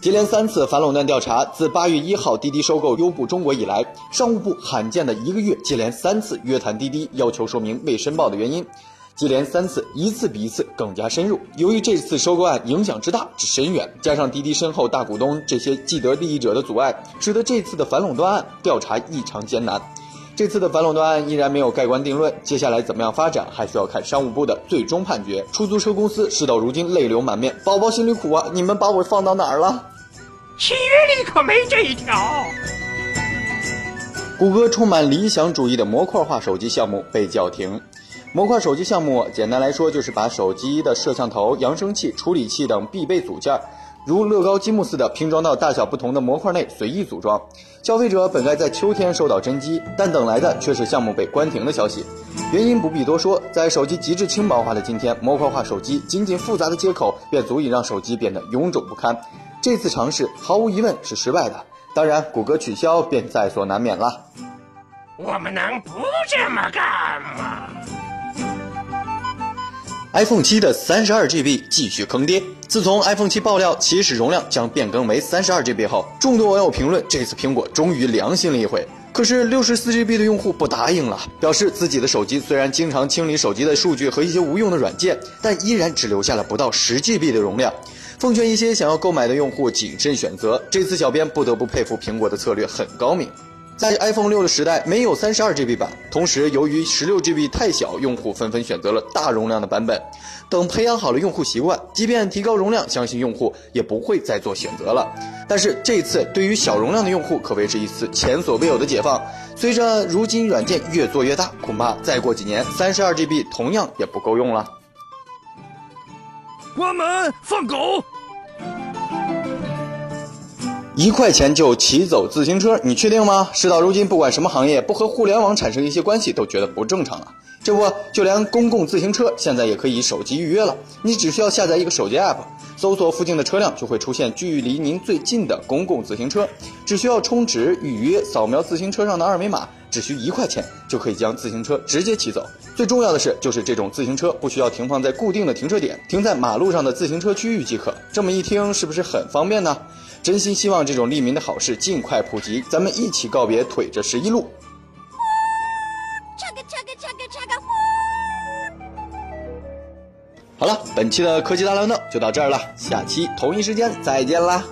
接连三次反垄断调查，自八月一号滴滴收购优步中国以来，商务部罕见的一个月接连三次约谈滴滴，要求说明未申报的原因。接连三次，一次比一次更加深入。由于这次收购案影响之大之深远，加上滴滴身后大股东这些既得利益者的阻碍，使得这次的反垄断案调查异常艰难。这次的反垄断案依然没有盖棺定论，接下来怎么样发展，还需要看商务部的最终判决。出租车公司事到如今泪流满面，宝宝心里苦啊！你们把我放到哪儿了？契约里可没这一条。谷歌充满理想主义的模块化手机项目被叫停。模块手机项目简单来说就是把手机的摄像头、扬声器、处理器等必备组件。如乐高积木似的拼装到大小不同的模块内随意组装，消费者本该在秋天收到真机，但等来的却是项目被关停的消息。原因不必多说，在手机极致轻薄化的今天，模块化手机仅仅复杂的接口便足以让手机变得臃肿不堪。这次尝试毫无疑问是失败的，当然谷歌取消便在所难免了。我们能不这么干吗？iPhone 七的三十二 GB 继续坑爹。自从 iPhone 七爆料起始容量将变更为三十二 GB 后，众多网友评论这次苹果终于良心了一回。可是六十四 GB 的用户不答应了，表示自己的手机虽然经常清理手机的数据和一些无用的软件，但依然只留下了不到十 GB 的容量。奉劝一些想要购买的用户谨慎选择。这次小编不得不佩服苹果的策略很高明。在 iPhone 六的时代，没有三十二 GB 版，同时由于十六 GB 太小，用户纷纷选择了大容量的版本。等培养好了用户习惯，即便提高容量，相信用户也不会再做选择了。但是这次对于小容量的用户，可谓是一次前所未有的解放。随着如今软件越做越大，恐怕再过几年，三十二 GB 同样也不够用了。关门，放狗。一块钱就骑走自行车，你确定吗？事到如今，不管什么行业，不和互联网产生一些关系，都觉得不正常了。这不，就连公共自行车现在也可以手机预约了。你只需要下载一个手机 app，搜索附近的车辆，就会出现距离您最近的公共自行车。只需要充值预约，扫描自行车上的二维码，只需一块钱就可以将自行车直接骑走。最重要的是，就是这种自行车不需要停放在固定的停车点，停在马路上的自行车区域即可。这么一听，是不是很方便呢？真心希望这种利民的好事尽快普及，咱们一起告别腿着十一路。好了，本期的科技大乱斗就到这儿了，下期同一时间再见啦。